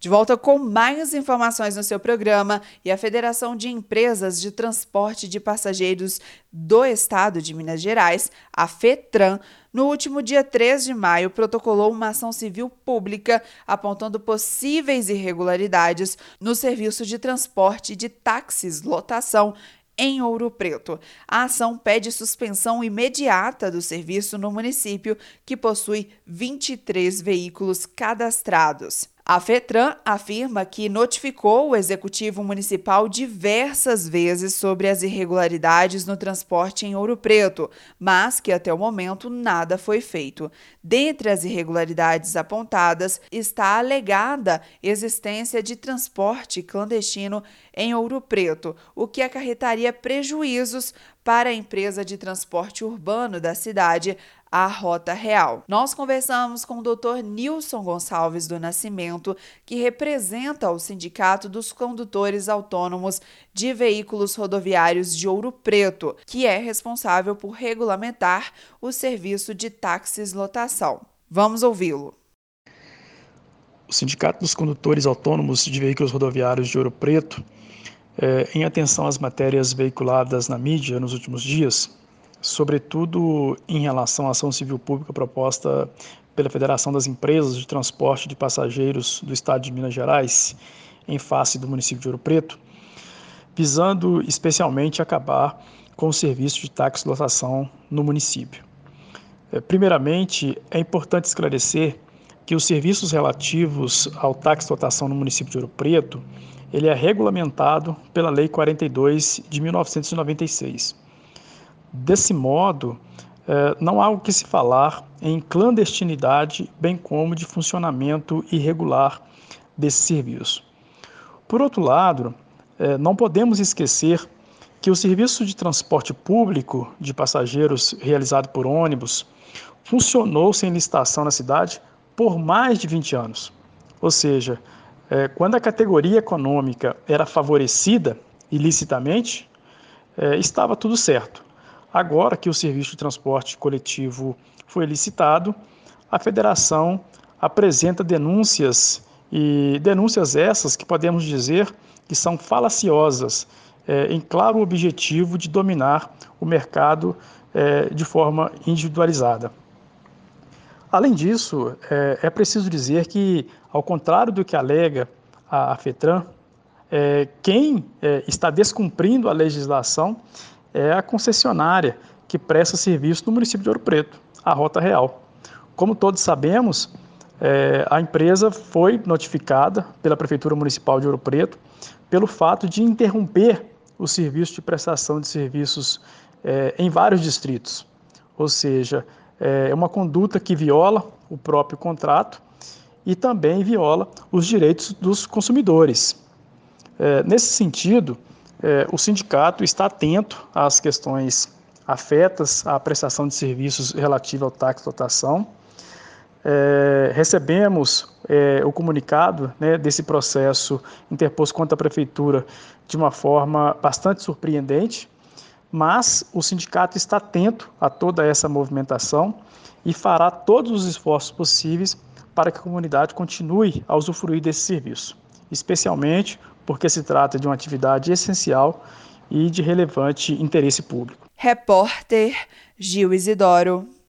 De volta com mais informações no seu programa e a Federação de Empresas de Transporte de Passageiros do Estado de Minas Gerais, a FETRAN, no último dia 3 de maio, protocolou uma ação civil pública apontando possíveis irregularidades no serviço de transporte de táxis lotação em Ouro Preto. A ação pede suspensão imediata do serviço no município, que possui 23 veículos cadastrados. A FETRAN afirma que notificou o executivo municipal diversas vezes sobre as irregularidades no transporte em Ouro Preto, mas que até o momento nada foi feito. Dentre as irregularidades apontadas está a alegada existência de transporte clandestino em Ouro Preto, o que acarretaria prejuízos para a empresa de transporte urbano da cidade, a Rota Real. Nós conversamos com o Dr. Nilson Gonçalves do Nascimento, que representa o Sindicato dos Condutores Autônomos de Veículos Rodoviários de Ouro Preto, que é responsável por regulamentar o serviço de táxis lotação. Vamos ouvi-lo. O Sindicato dos Condutores Autônomos de Veículos Rodoviários de Ouro Preto, é, em atenção às matérias veiculadas na mídia nos últimos dias, sobretudo em relação à ação civil pública proposta pela Federação das Empresas de Transporte de Passageiros do Estado de Minas Gerais, em face do município de Ouro Preto, visando especialmente acabar com o serviço de táxi lotação no município. É, primeiramente, é importante esclarecer que os serviços relativos ao táxi lotação no município de Ouro Preto, ele é regulamentado pela Lei 42 de 1996. Desse modo, é, não há o que se falar em clandestinidade, bem como de funcionamento irregular desse serviço. Por outro lado, é, não podemos esquecer que o serviço de transporte público de passageiros realizado por ônibus funcionou sem licitação na cidade por mais de 20 anos. Ou seja, é, quando a categoria econômica era favorecida ilicitamente, estava tudo certo. Agora que o serviço de transporte coletivo foi licitado, a federação apresenta denúncias e denúncias essas que podemos dizer que são falaciosas, é, em claro objetivo de dominar o mercado é, de forma individualizada. Além disso, é, é, preciso dizer que, ao contrário do que alega a, a FETRAN, é, quem é, está descumprindo a legislação é a concessionária que presta serviço no município de Ouro Preto, a Rota Real. Como todos sabemos, é, a empresa foi notificada pela Prefeitura Municipal de Ouro Preto pelo fato de interromper o serviço de prestação de serviços é, em vários distritos. Ou seja, é uma conduta que viola o próprio contrato e também viola os direitos dos consumidores. É, nesse sentido, é, o sindicato está atento às questões afetas à prestação de serviços relativa ao táxi dotação. É, recebemos é, o comunicado né, desse processo interposto contra a prefeitura de uma forma bastante surpreendente, mas o sindicato está atento a toda essa movimentação e fará todos os esforços possíveis para que a comunidade continue a usufruir desse serviço, especialmente porque se trata de uma atividade essencial e de relevante interesse público. Repórter Gil Isidoro.